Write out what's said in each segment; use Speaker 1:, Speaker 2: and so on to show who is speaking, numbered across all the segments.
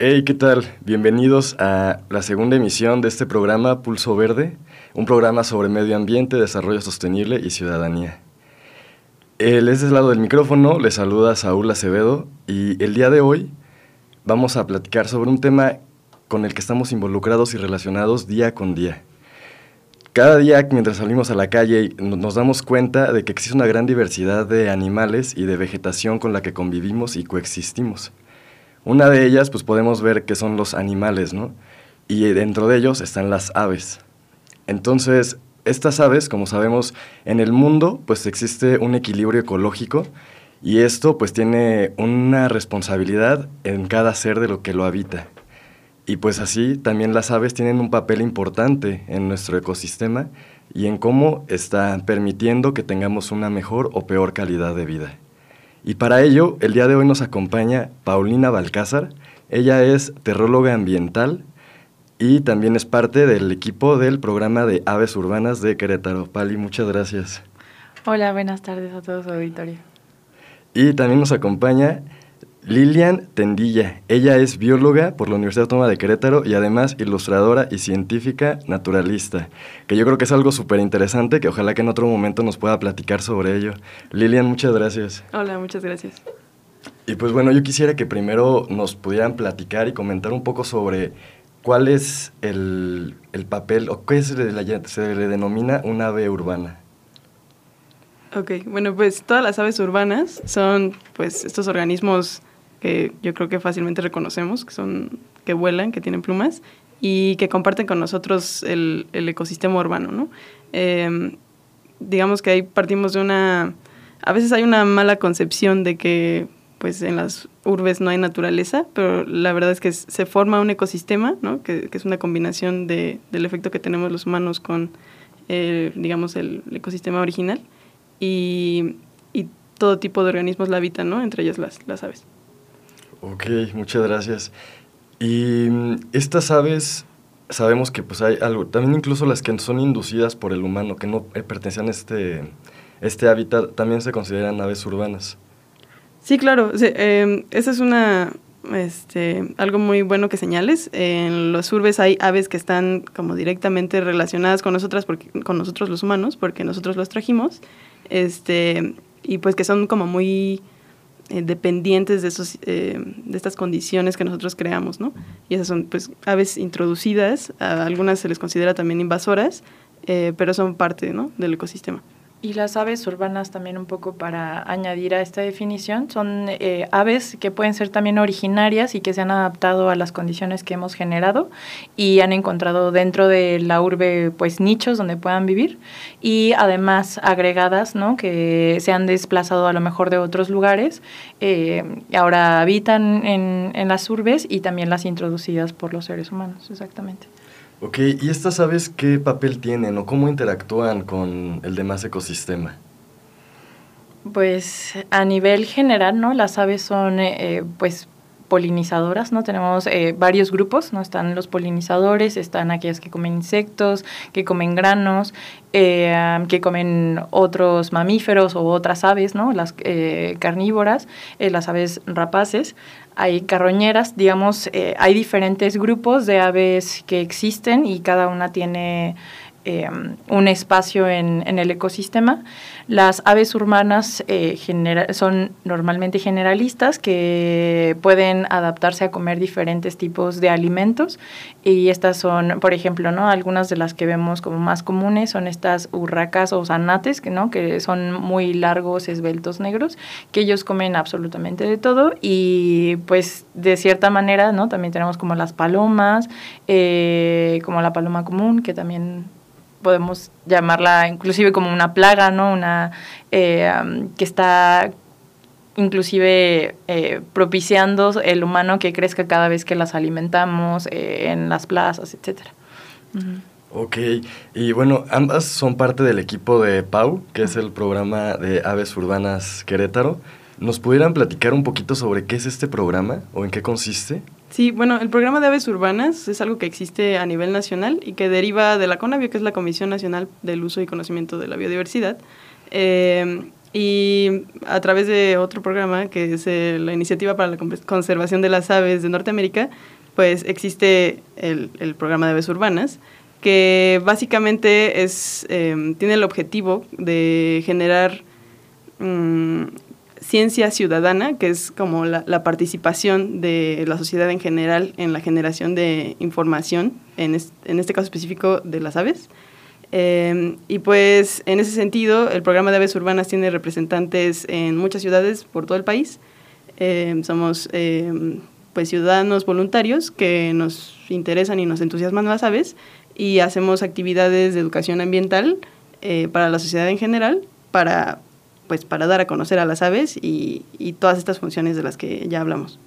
Speaker 1: Hey, ¿qué tal? Bienvenidos a la segunda emisión de este programa Pulso Verde, un programa sobre medio ambiente, desarrollo sostenible y ciudadanía. El desde el lado del micrófono les saluda Saúl Acevedo y el día de hoy vamos a platicar sobre un tema con el que estamos involucrados y relacionados día con día. Cada día mientras salimos a la calle nos damos cuenta de que existe una gran diversidad de animales y de vegetación con la que convivimos y coexistimos. Una de ellas, pues podemos ver que son los animales, ¿no? Y dentro de ellos están las aves. Entonces, estas aves, como sabemos, en el mundo, pues existe un equilibrio ecológico y esto pues tiene una responsabilidad en cada ser de lo que lo habita. Y pues así también las aves tienen un papel importante en nuestro ecosistema y en cómo está permitiendo que tengamos una mejor o peor calidad de vida. Y para ello, el día de hoy nos acompaña Paulina Balcázar. Ella es terróloga ambiental y también es parte del equipo del programa de aves urbanas de Querétaro. Pali, muchas gracias.
Speaker 2: Hola, buenas tardes a todos, auditorio.
Speaker 1: Y también nos acompaña Lilian Tendilla. Ella es bióloga por la Universidad Autónoma de Querétaro y además ilustradora y científica naturalista, que yo creo que es algo súper interesante que ojalá que en otro momento nos pueda platicar sobre ello. Lilian, muchas gracias.
Speaker 2: Hola, muchas gracias.
Speaker 1: Y pues bueno, yo quisiera que primero nos pudieran platicar y comentar un poco sobre cuál es el, papel o qué se le, se le denomina un ave urbana.
Speaker 2: Ok, bueno, pues todas las aves urbanas son pues estos organismos que yo creo que fácilmente reconocemos, que son que vuelan, que tienen plumas y que comparten con nosotros el, ecosistema urbano, ¿no? Em, digamos que ahí partimos de una... A veces hay una mala concepción de que pues en las urbes no hay naturaleza, pero la verdad es que se forma un ecosistema, ¿no? que, es una combinación de, del efecto que tenemos los humanos con, digamos, el, ecosistema original y, y, todo tipo de organismos la habitan, ¿no? entre ellas las, las aves.
Speaker 1: Ok, muchas gracias. Y mm, estas aves, sabemos que pues hay algo, también incluso las que son inducidas por el humano, que no eh, pertenecen a este, este hábitat, también se consideran aves urbanas.
Speaker 2: Sí, claro. Eh, esa es una, este, algo muy bueno que señales. En los urbes hay aves que están como directamente relacionadas con nosotras, porque, con nosotros los humanos, porque nosotros los trajimos, este, y pues que son como muy eh, dependientes de, esos, eh, de estas condiciones que nosotros creamos, ¿no? Y esas son pues aves introducidas, a algunas se les considera también invasoras, eh, pero son parte ¿no? del ecosistema.
Speaker 3: Y las aves urbanas también un poco para añadir a esta definición, son eh, aves que pueden ser también originarias y que se han adaptado a las condiciones que hemos generado y han encontrado dentro de la urbe pues nichos donde puedan vivir y además agregadas, ¿no? Que se han desplazado a lo mejor de otros lugares, eh, ahora habitan en, en las urbes y también las introducidas por los seres humanos, exactamente.
Speaker 1: Ok, ¿y estas aves qué papel tienen o cómo interactúan con el demás ecosistema?
Speaker 3: Pues a nivel general, ¿no? Las aves son, eh, eh, pues, polinizadoras, ¿no? Tenemos eh, varios grupos, ¿no? Están los polinizadores, están aquellas que comen insectos, que comen granos, que comen otros mamíferos o otras aves, ¿no? Las carnívoras, las aves rapaces hay carroñeras, digamos, eh, hay diferentes grupos de aves que existen y cada una tiene eh, un espacio en, el ecosistema. Las aves urbanas eh, son normalmente generalistas que pueden adaptarse a comer diferentes tipos de alimentos y estas son, por ejemplo, ¿no? algunas de las que vemos como más comunes son estas urracas o zanates, ¿no? que son muy largos, esbeltos, negros, que ellos comen absolutamente de todo y pues de cierta manera ¿no? también tenemos como las palomas, eh, como la paloma común, que también podemos llamarla inclusive como una plaga, ¿no? Una eh, que está inclusive eh, propiciando el humano que crezca cada vez que las alimentamos eh, en las plazas, etcétera.
Speaker 1: Ok, y bueno, ambas son parte del equipo de PAU, que es el programa de Aves Urbanas Querétaro. ¿Nos pudieran platicar un poquito sobre qué es este programa o en qué consiste?
Speaker 2: Sí, bueno, el programa de aves urbanas es algo que existe a nivel nacional y que deriva de la CONAVIO, que es la Comisión Nacional del Uso y Conocimiento de la Biodiversidad. Eh, y a través de otro programa, que es eh, la Iniciativa para la Conservación de las Aves de Norteamérica, pues existe el, programa de aves urbanas, que básicamente es, eh, tiene el objetivo de generar um, ciencia ciudadana, que es como la, participación de la sociedad en general en la generación de información, en, en este caso específico de las aves. Eh, y pues en ese sentido, el programa de aves urbanas tiene representantes en muchas ciudades por todo el país. Eh, somos eh, pues ciudadanos voluntarios que nos interesan y nos entusiasman las aves y hacemos actividades de educación ambiental para la sociedad en general para pues para dar a conocer a las aves y, y todas estas funciones de las que ya hablamos.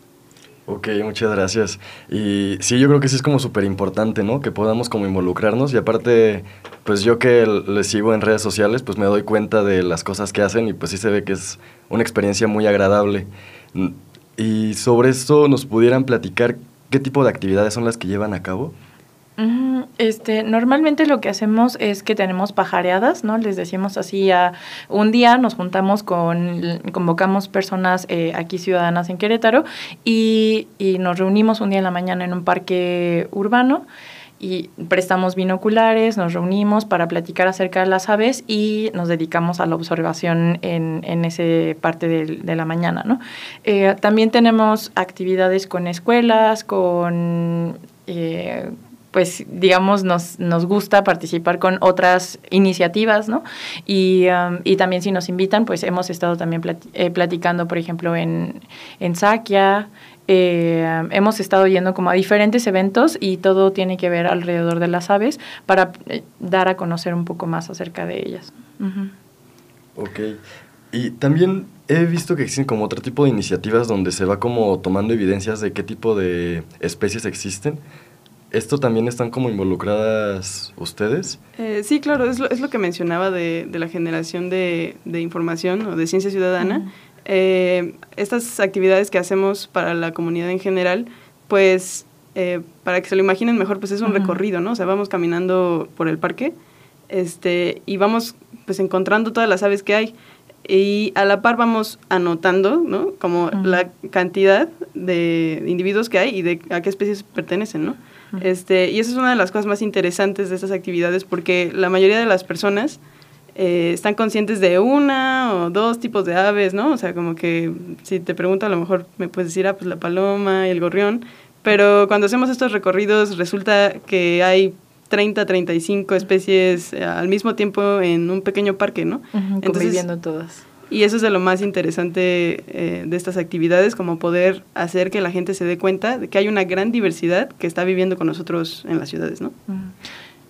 Speaker 1: Ok, muchas gracias. Y sí, yo creo que sí es como súper importante, ¿no? Que podamos como involucrarnos y aparte, pues yo que les sigo en redes sociales, pues me doy cuenta de las cosas que hacen y pues sí se ve que es una experiencia muy agradable. Y sobre esto nos pudieran platicar qué tipo de actividades son las que llevan a cabo.
Speaker 3: Este, normalmente lo que hacemos es que tenemos pajareadas, ¿no? Les decimos así a un día nos juntamos con, convocamos personas eh, aquí ciudadanas en Querétaro y, y, nos reunimos un día en la mañana en un parque urbano y prestamos binoculares, nos reunimos para platicar acerca de las aves y nos dedicamos a la observación en, en esa parte de, de, la mañana, ¿no? Eh, también tenemos actividades con escuelas, con... Eh, pues digamos nos, nos gusta participar con otras iniciativas, ¿no? Y, um, y también si nos invitan, pues hemos estado también plati eh, platicando, por ejemplo, en, en Saquia, eh, hemos estado yendo como a diferentes eventos y todo tiene que ver alrededor de las aves para eh, dar a conocer un poco más acerca de ellas. Uh
Speaker 1: -huh. Ok. Y también he visto que existen como otro tipo de iniciativas donde se va como tomando evidencias de qué tipo de especies existen. ¿Esto también están como involucradas ustedes?
Speaker 2: Eh, sí, claro, es lo, es lo que mencionaba de, de la generación de, de, información o de ciencia ciudadana. Uh -huh. eh, estas actividades que hacemos para la comunidad en general, pues eh, para que se lo imaginen mejor, pues es un uh -huh. recorrido, ¿no? O sea, vamos caminando por el parque este, y vamos pues encontrando todas las aves que hay y a la par vamos anotando, ¿no? Como uh -huh. la cantidad de individuos que hay y de a qué especies pertenecen, ¿no? Este, y esa es una de las cosas más interesantes de estas actividades porque la mayoría de las personas eh, están conscientes de una o dos tipos de aves, ¿no? O sea, como que si te pregunto a lo mejor me puedes decir, ah, pues la paloma y el gorrión, pero cuando hacemos estos recorridos resulta que hay 30, 35 especies al mismo tiempo en un pequeño parque, ¿no?
Speaker 3: Uh -huh, Entonces, conviviendo todas.
Speaker 2: Y eso es de lo más interesante eh, de estas actividades, como poder hacer que la gente se dé cuenta de que hay una gran diversidad que está viviendo con nosotros en las ciudades, ¿no?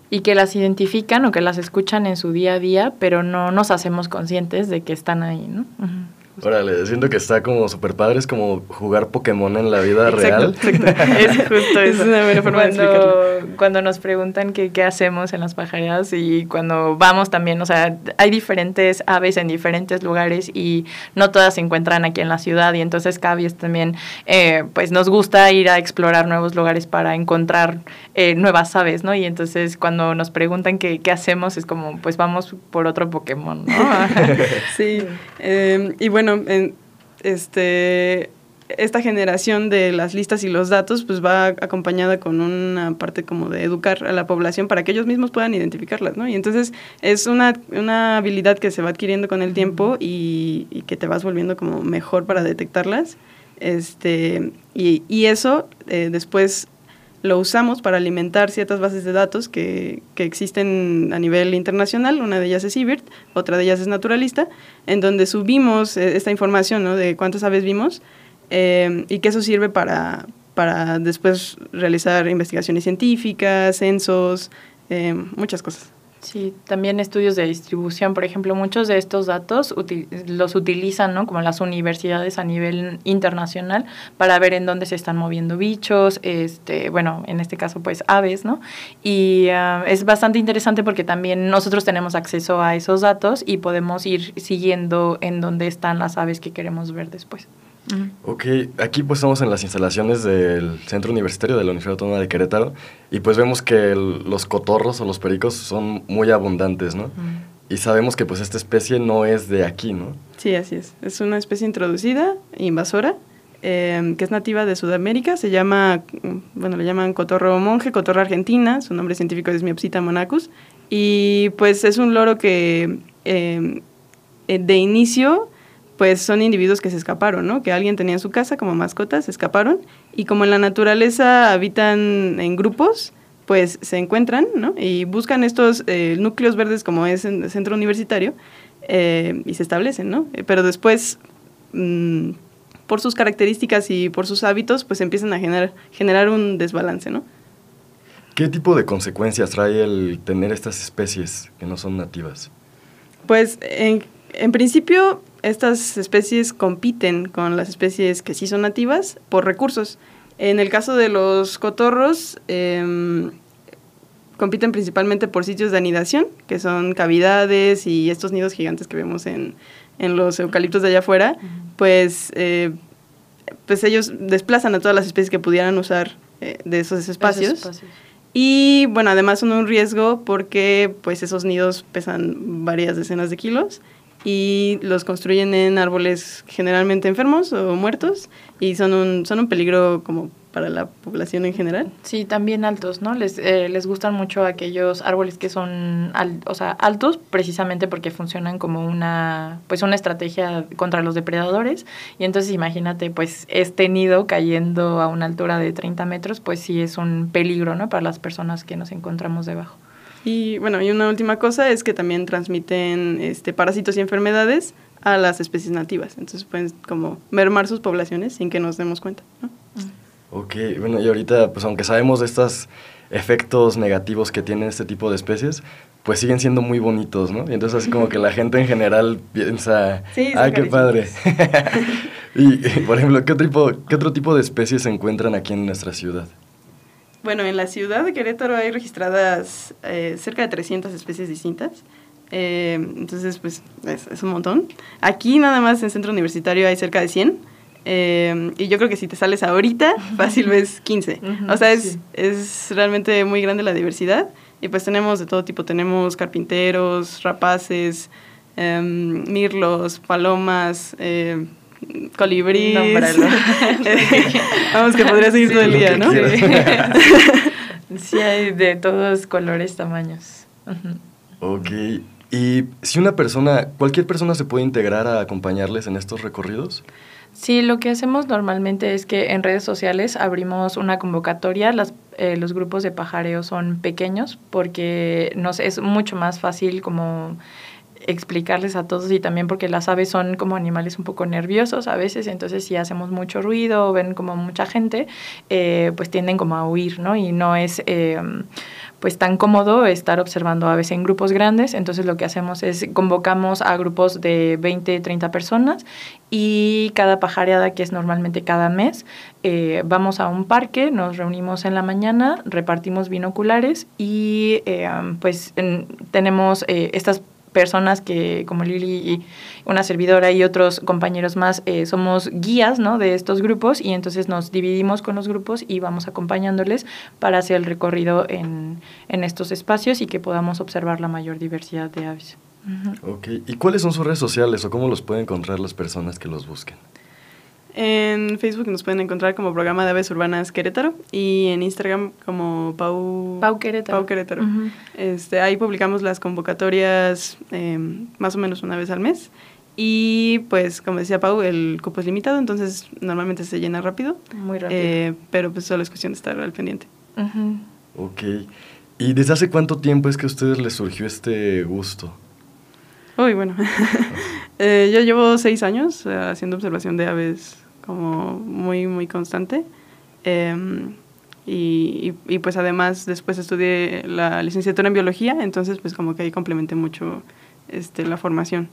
Speaker 3: Y que las identifican o que las escuchan en su día a día, pero no nos hacemos conscientes de que están ahí, ¿no? Uh.
Speaker 1: Órale, siento que está como súper padre, es como jugar Pokémon en la vida
Speaker 2: exacto,
Speaker 1: real.
Speaker 2: Exacto, es justo eso. es una buena forma
Speaker 3: cuando,
Speaker 2: de explicarlo.
Speaker 3: Cuando nos preguntan qué, qué hacemos en las pajareadas y cuando vamos también, o sea, hay diferentes aves en diferentes lugares y no todas se encuentran aquí en la ciudad y entonces cada vez también, eh, pues nos gusta ir a explorar nuevos lugares para encontrar eh, nuevas aves, ¿no? Y entonces cuando nos preguntan qué, qué hacemos es como, pues vamos por otro Pokémon, ¿no?
Speaker 2: sí, eh, y bueno, bueno, en, este, esta generación de las listas y los datos pues va acompañada con una parte como de educar a la población para que ellos mismos puedan identificarlas, ¿no? Y entonces es una, una habilidad que se va adquiriendo con el tiempo y, y que te vas volviendo como mejor para detectarlas. Este, y, y eso eh, después lo usamos para alimentar ciertas bases de datos que, que, existen a nivel internacional. Una de ellas es IBIRT, otra de ellas es Naturalista, en donde subimos eh, esta información ¿no? de cuántas aves vimos eh, y que eso sirve para, para después realizar investigaciones científicas, censos, eh, muchas cosas.
Speaker 3: Sí, también estudios de distribución, por ejemplo, muchos de estos datos los utilizan, ¿no? Como las universidades a nivel internacional para ver en dónde se están moviendo bichos, este, bueno, en este caso pues aves, ¿no? Y ah, es bastante interesante porque también nosotros tenemos acceso a esos datos y podemos ir siguiendo en dónde están las aves que queremos ver después.
Speaker 1: Ok, aquí pues estamos en las instalaciones del Centro Universitario de la Universidad Autónoma de Querétaro y pues vemos que los cotorros o los pericos son muy abundantes, ¿no? Y sabemos que pues esta especie no es de aquí, ¿no?
Speaker 2: Sí, así es. Es una especie introducida, invasora, em, que es nativa de Sudamérica. Se llama, bueno, le llaman cotorro monje, cotorro argentina. Su nombre científico es Miopsita monacus. Y pues es un loro que em, eh, de inicio pues son individuos que se escaparon, ¿no? Que alguien tenía en su casa como mascotas, se escaparon y como en la naturaleza habitan en grupos, pues se encuentran, ¿no? Y buscan estos eh, núcleos verdes como es en el centro universitario eh, y se establecen, ¿no? Eh, pero después, mm, por sus características y por sus hábitos, pues empiezan a generar, generar un desbalance, ¿no?
Speaker 1: ¿Qué tipo de consecuencias trae el tener estas especies que no son nativas?
Speaker 2: Pues en, en principio estas especies compiten con las especies que sí son nativas por recursos. En el caso de los cotorros, em, compiten principalmente por sitios de anidación, que son cavidades y estos nidos gigantes que vemos en, los eucaliptos de allá afuera, pues, eh, pues ellos desplazan a todas las especies que pudieran usar eh, de esos espacios. Y bueno, además son un riesgo porque pues esos nidos pesan varias decenas de kilos y los construyen en árboles generalmente enfermos o muertos y son un, son un peligro como para la población en general.
Speaker 3: Sí, también altos, ¿no? Les, eh, les gustan mucho aquellos árboles que son o sea, altos precisamente porque funcionan como una, pues una estrategia contra los depredadores y entonces imagínate pues este nido cayendo a una altura de 30 metros pues sí es un peligro, ¿no? Para las personas que nos encontramos debajo.
Speaker 2: Y bueno, y una última cosa es que también transmiten este, parásitos y enfermedades a las especies nativas. Entonces pueden como mermar sus poblaciones sin que nos demos cuenta. ¿no?
Speaker 1: Ok, bueno, y ahorita, pues aunque sabemos de estos efectos negativos que tienen este tipo de especies, pues siguen siendo muy bonitos, ¿no? Y entonces así como que la gente en general piensa, sí, ¡ay, qué padre! y, por ejemplo, ¿qué, tipo, ¿qué otro tipo de especies se encuentran aquí en nuestra ciudad?
Speaker 2: Bueno, en la ciudad de Querétaro hay registradas eh, cerca de 300 especies distintas. Eh, entonces, pues es, un montón. Aquí nada más en centro universitario hay cerca de 100. Eh, y yo creo que si te sales ahorita, fácil ves 15. o sea, es, es realmente muy grande la diversidad. Y pues tenemos de todo tipo. Tenemos carpinteros, rapaces, em, mirlos, palomas, colibrí. Vamos, que podría seguir todo el día, ¿no?
Speaker 3: Sí. hay de todos colores, tamaños.
Speaker 1: Ok. Y si una persona, cualquier persona se puede integrar a acompañarles en estos recorridos?
Speaker 3: Sí, lo que hacemos normalmente es que en redes sociales abrimos una convocatoria. Las, eh, los grupos de pajareo son pequeños porque nos es mucho más fácil como explicarles a todos y también porque las aves son como animales un poco nerviosos a veces, entonces si hacemos mucho ruido o ven como mucha gente, eh, pues tienden como a huir, ¿no? Y no es... Eh, pues tan cómodo estar observando aves en grupos grandes, entonces lo que hacemos es convocamos a grupos de 20, 30 personas y cada pajareada, que es normalmente cada mes, eh, vamos a un parque, nos reunimos en la mañana, repartimos binoculares y pues tenemos estas personas que, como Lili y una servidora y otros compañeros más, eh, somos guías ¿no? de estos grupos y entonces nos dividimos con los grupos y vamos acompañándoles para hacer el recorrido en, en estos espacios y que podamos observar la mayor diversidad de aves.
Speaker 1: Ok, ¿y cuáles son sus redes sociales o cómo los pueden encontrar las personas que los busquen?
Speaker 2: En Facebook nos pueden encontrar como Programa de Aves Urbanas Querétaro y en Instagram como Pau,
Speaker 3: Pau Querétaro.
Speaker 2: Pau Querétaro. este, ahí publicamos las convocatorias em, más o menos una vez al mes. Y pues, como decía Pau, el cupo es limitado, entonces normalmente se llena rápido.
Speaker 3: Muy rápido.
Speaker 2: Eh, pero pues solo es cuestión de estar al pendiente.
Speaker 1: Ok. ¿Y desde hace cuánto tiempo es que a ustedes les surgió este gusto?
Speaker 2: Uy, bueno. eh, yo llevo seis años haciendo observación de aves como muy, muy constante. Em, y, y, pues además después estudié la licenciatura en biología, entonces pues como que ahí complementé mucho este, la formación.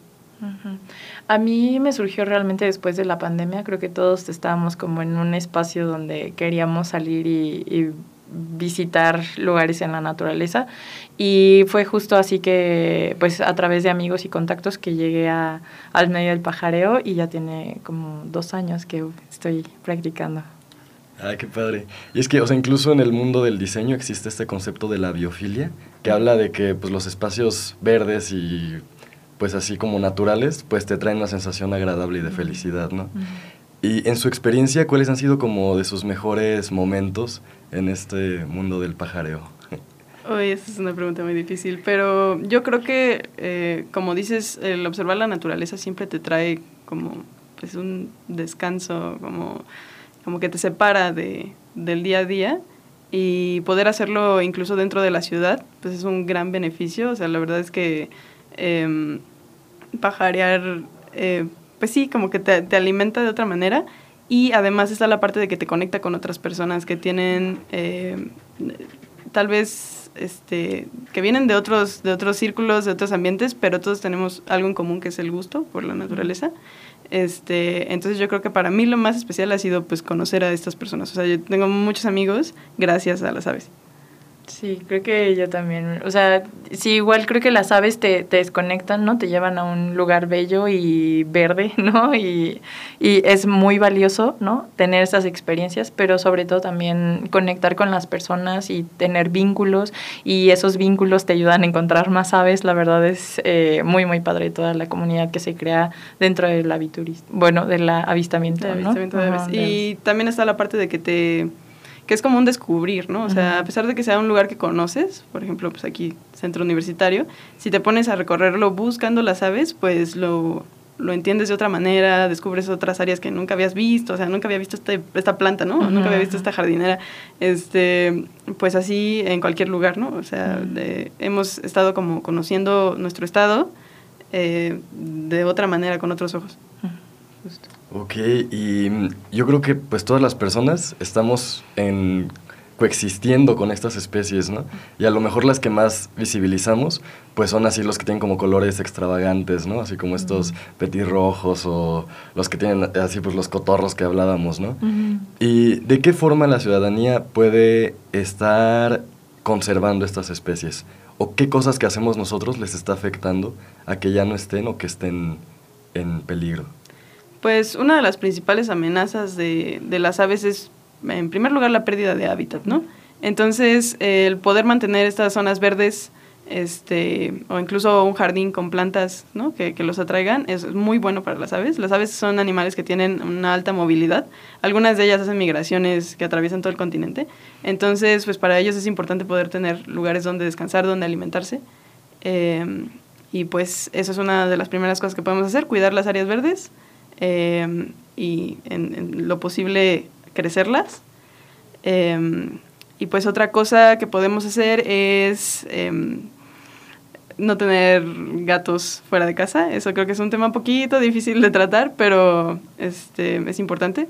Speaker 3: A mí me surgió realmente después de la pandemia, creo que todos estábamos como en un espacio donde queríamos salir y, visitar lugares en la naturaleza y fue justo así que pues a través de amigos y contactos que llegué a, al medio del pajareo y ya tiene como dos años que estoy practicando.
Speaker 1: Ay, qué padre. Y es que, o sea, incluso en el mundo del diseño existe este concepto de la biofilia, que habla de que pues, los espacios verdes y pues así como naturales, pues te traen una sensación agradable y de felicidad, ¿no? Y en su experiencia, ¿cuáles han sido como de sus mejores momentos en este mundo del pajareo?
Speaker 2: Uy, esa es una pregunta muy difícil, pero yo creo que, eh, como dices, el observar la naturaleza siempre te trae como pues un descanso, como como que te separa de, del día a día y poder hacerlo incluso dentro de la ciudad, pues es un gran beneficio. O sea, la verdad es que eh, pajarear, eh, pues sí, como que te, alimenta de otra manera y además está la parte de que te conecta con otras personas que tienen eh, tal vez este, que vienen de otros, de otros círculos, de otros ambientes, pero todos tenemos algo en común que es el gusto por la naturaleza. Este, entonces yo creo que para mí lo más especial ha sido pues conocer a estas personas. O sea, yo tengo muchos amigos gracias a las aves.
Speaker 3: Sí, creo que yo también. O sea, sí, igual creo que las aves te, te desconectan, ¿no? Te llevan a un lugar bello y verde, ¿no? Y, y, es muy valioso, ¿no? Tener esas experiencias, pero sobre todo también conectar con las personas y tener vínculos. Y esos vínculos te ayudan a encontrar más aves. La verdad es eh, muy, muy padre toda la comunidad que se crea dentro del aviturista, bueno, del avistamiento, ¿no?
Speaker 2: avistamiento de aves. y también está la parte de que te que es como un descubrir, ¿no? O sea, a pesar de que sea un lugar que conoces, por ejemplo, pues aquí, centro universitario, si te pones a recorrerlo buscando las aves, pues lo, lo entiendes de otra manera, descubres otras áreas que nunca habías visto, o sea, nunca había visto este, esta planta, ¿no? Nunca había visto esta jardinera, este, pues así en cualquier lugar, ¿no? O sea, hemos estado como conociendo nuestro estado eh, de otra manera, con otros ojos.
Speaker 1: Justo. Ok, y mm, yo creo que pues todas las personas estamos en coexistiendo con estas especies, ¿no? Y a lo mejor las que más visibilizamos, pues son así los que tienen como colores extravagantes, ¿no? Así como estos petirrojos o los que tienen así pues los cotorros que hablábamos, ¿no? ¿Y de qué forma la ciudadanía puede estar conservando estas especies? ¿O qué cosas que hacemos nosotros les está afectando a que ya no estén o que estén en peligro?
Speaker 2: Pues una de las principales amenazas de, de las aves es, en primer lugar, la pérdida de hábitat, ¿no? Entonces, el poder mantener estas zonas verdes, este, o incluso un jardín con plantas, ¿no? Que, que, los atraigan, es muy bueno para las aves. Las aves son animales que tienen una alta movilidad. Algunas de ellas hacen migraciones que atraviesan todo el continente. Entonces, pues para ellos es importante poder tener lugares donde descansar, donde alimentarse. Eh, y pues eso es una de las primeras cosas que podemos hacer, cuidar las áreas verdes, Em, y en, lo posible crecerlas. Em, y pues otra cosa que podemos hacer es em, no tener gatos fuera de casa. Eso creo que es un tema un poquito difícil de tratar, pero este, es importante.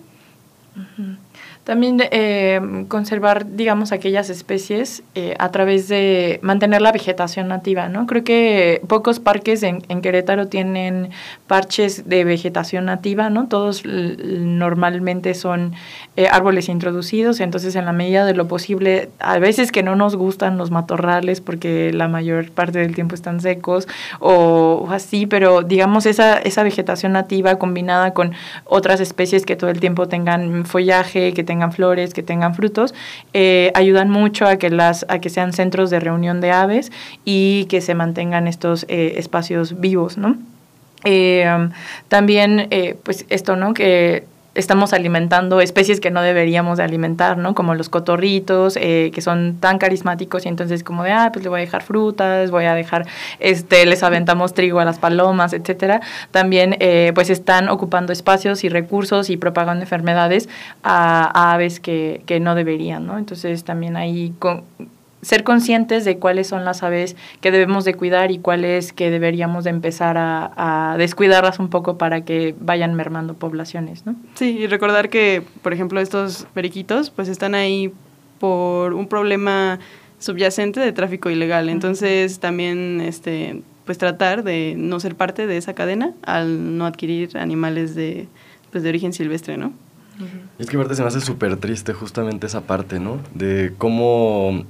Speaker 3: También eh, conservar, digamos, aquellas especies eh, a través de mantener la vegetación nativa, ¿no? Creo que pocos parques en, en Querétaro tienen parches de vegetación nativa, ¿no? Todos normalmente son eh, árboles introducidos, entonces en la medida de lo posible, a veces que no nos gustan los matorrales porque la mayor parte del tiempo están secos o, así, pero digamos esa, esa vegetación nativa combinada con otras especies que todo el tiempo tengan follaje, que tengan tengan flores, que tengan frutos, eh, ayudan mucho a que, las, a que sean centros de reunión de aves y que se mantengan estos eh, espacios vivos, ¿no? Eh, también, pues esto, ¿no? Que estamos alimentando especies que no deberíamos de alimentar, ¿no? Como los cotorritos, eh, que son tan carismáticos y entonces como de, ah, pues le voy a dejar frutas, voy a dejar, este, les aventamos trigo a las palomas, etcétera. También, eh, pues están ocupando espacios y recursos y propagando enfermedades a, aves que, que, no deberían, ¿no? Entonces también ahí con, ser conscientes de cuáles son las aves que debemos de cuidar y cuáles que deberíamos de empezar a, descuidarlas un poco para que vayan mermando poblaciones, ¿no?
Speaker 2: Sí, y recordar que, por ejemplo, estos periquitos pues están ahí por un problema subyacente de tráfico ilegal. Entonces también este, pues tratar de no ser parte de esa cadena al no adquirir animales de, pues, de origen silvestre, ¿no?
Speaker 1: Es que aparte se me hace súper triste justamente esa parte, ¿no? De cómo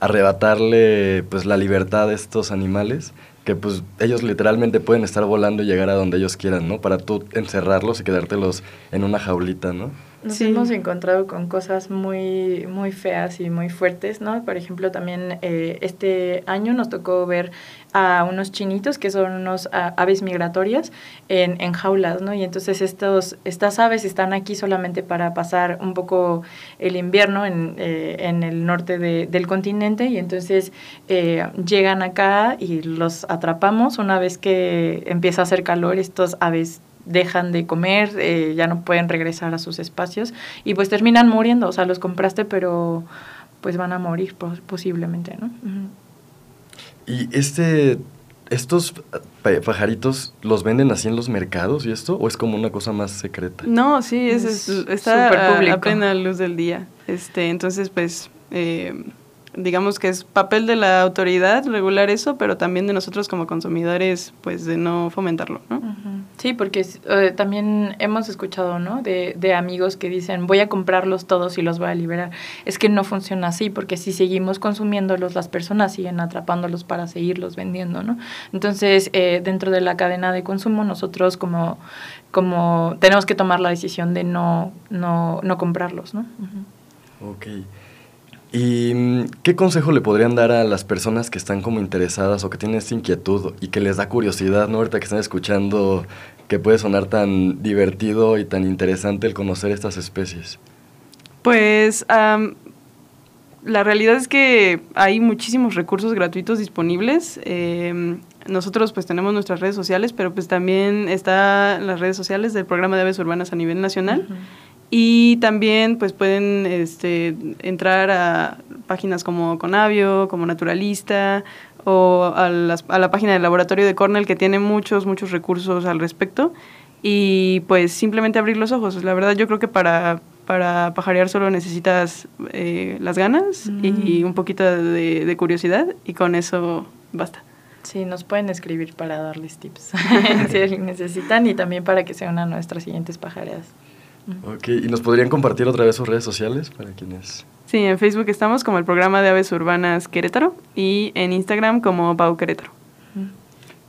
Speaker 1: arrebatarle pues la libertad a estos animales que pues ellos literalmente pueden estar volando y llegar a donde ellos quieran, ¿no? Para tú encerrarlos y quedártelos en una jaulita, ¿no?
Speaker 3: Nos hemos encontrado con cosas muy, muy feas y muy fuertes, ¿no? Por ejemplo, también eh, este año nos tocó ver a unos chinitos que son unos aves migratorias en, en, jaulas, ¿no? Y entonces estos, estas aves están aquí solamente para pasar un poco el invierno en, eh, en el norte de, del continente y entonces eh, llegan acá y los atrapamos una vez que empieza a hacer calor, estos aves dejan de comer, eh, ya no pueden regresar a sus espacios y pues terminan muriendo, o sea, los compraste pero pues van a morir posiblemente, ¿no?
Speaker 1: Y este, estos pajaritos los venden así en los mercados y esto o es como una cosa más secreta?
Speaker 2: No, sí, es, está a, a, plena luz del día. Este, entonces pues eh, digamos que es papel de la autoridad regular eso, pero también de nosotros como consumidores, pues de no fomentarlo, ¿no?
Speaker 3: Sí, porque eh, también hemos escuchado, ¿no? De, de, amigos que dicen, voy a comprarlos todos y los voy a liberar. Es que no funciona así, porque si seguimos consumiéndolos, las personas siguen atrapándolos para seguirlos vendiendo, ¿no? Entonces, eh, dentro de la cadena de consumo, nosotros como, como tenemos que tomar la decisión de no, no, no comprarlos, ¿no?
Speaker 1: Ok. ¿Y mm, qué consejo le podrían dar a las personas que están como interesadas o que tienen esta inquietud y que les da curiosidad, ¿no? Ahorita que están escuchando que puede sonar tan divertido y tan interesante el conocer estas especies.
Speaker 2: Pues la realidad es que hay muchísimos recursos gratuitos disponibles. Em, nosotros pues tenemos nuestras redes sociales, pero pues también están las redes sociales del programa de aves urbanas a nivel nacional. Y también pues pueden este, entrar a páginas como Conavio, como Naturalista o a, a, la página del laboratorio de Cornell que tiene muchos, muchos recursos al respecto. Y pues simplemente abrir los ojos. La verdad yo creo que para, para pajarear solo necesitas eh, las ganas y un poquito de, de curiosidad y con eso basta.
Speaker 3: Sí, nos pueden escribir para darles tips si necesitan y también para que se unan nuestras siguientes pajareadas.
Speaker 1: Ok, ¿y nos podrían compartir otra vez sus redes sociales para quienes...?
Speaker 2: Sí, en Facebook estamos como el programa de aves urbanas Querétaro y en Instagram como Pau Querétaro.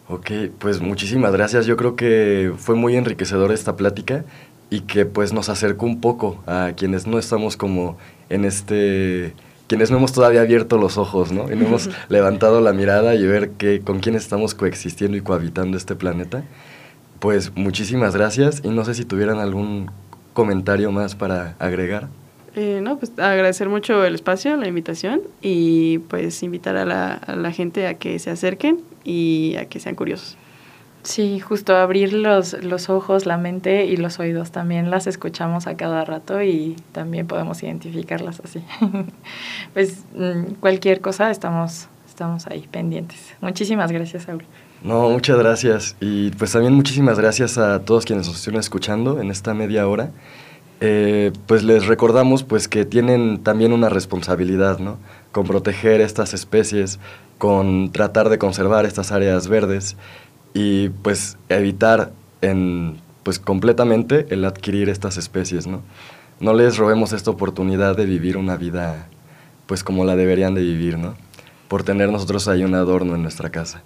Speaker 1: Ok, pues muchísimas gracias. Yo creo que fue muy enriquecedora esta plática y que pues nos acercó un poco a quienes no estamos como en este quienes no hemos todavía abierto los ojos, ¿no? Y no hemos levantado la mirada y ver que, con quién estamos coexistiendo y cohabitando este planeta. Pues muchísimas gracias y no sé si tuvieran algún comentario más para agregar?
Speaker 2: Eh, no, pues agradecer mucho el espacio, la invitación y pues invitar a la, a la gente a que se acerquen y a que sean curiosos.
Speaker 3: Sí, justo abrir los, los ojos, la mente y los oídos. También las escuchamos a cada rato y también podemos identificarlas así. pues mm, cualquier cosa estamos, estamos ahí pendientes. Muchísimas gracias, Saúl.
Speaker 1: No, muchas gracias. Y pues también muchísimas gracias a todos quienes nos estuvieron escuchando en esta media hora. Eh, pues les recordamos pues que tienen también una responsabilidad, ¿no? Con proteger estas especies, con tratar de conservar estas áreas verdes y pues evitar en, pues completamente el adquirir estas especies, ¿no? No les robemos esta oportunidad de vivir una vida pues como la deberían de vivir, ¿no? Por tener nosotros ahí un adorno en nuestra casa.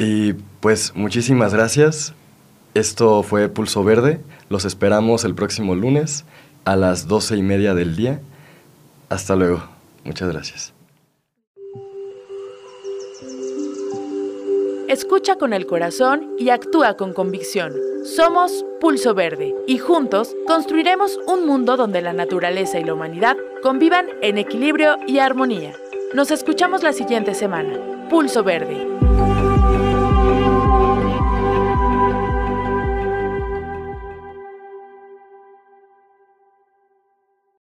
Speaker 1: Y pues muchísimas gracias. Esto fue Pulso Verde. Los esperamos el próximo lunes a las doce y media del día. Hasta luego. Muchas gracias.
Speaker 4: Escucha con el corazón y actúa con convicción. Somos Pulso Verde y juntos construiremos un mundo donde la naturaleza y la humanidad convivan en equilibrio y armonía. Nos escuchamos la siguiente semana. Pulso Verde.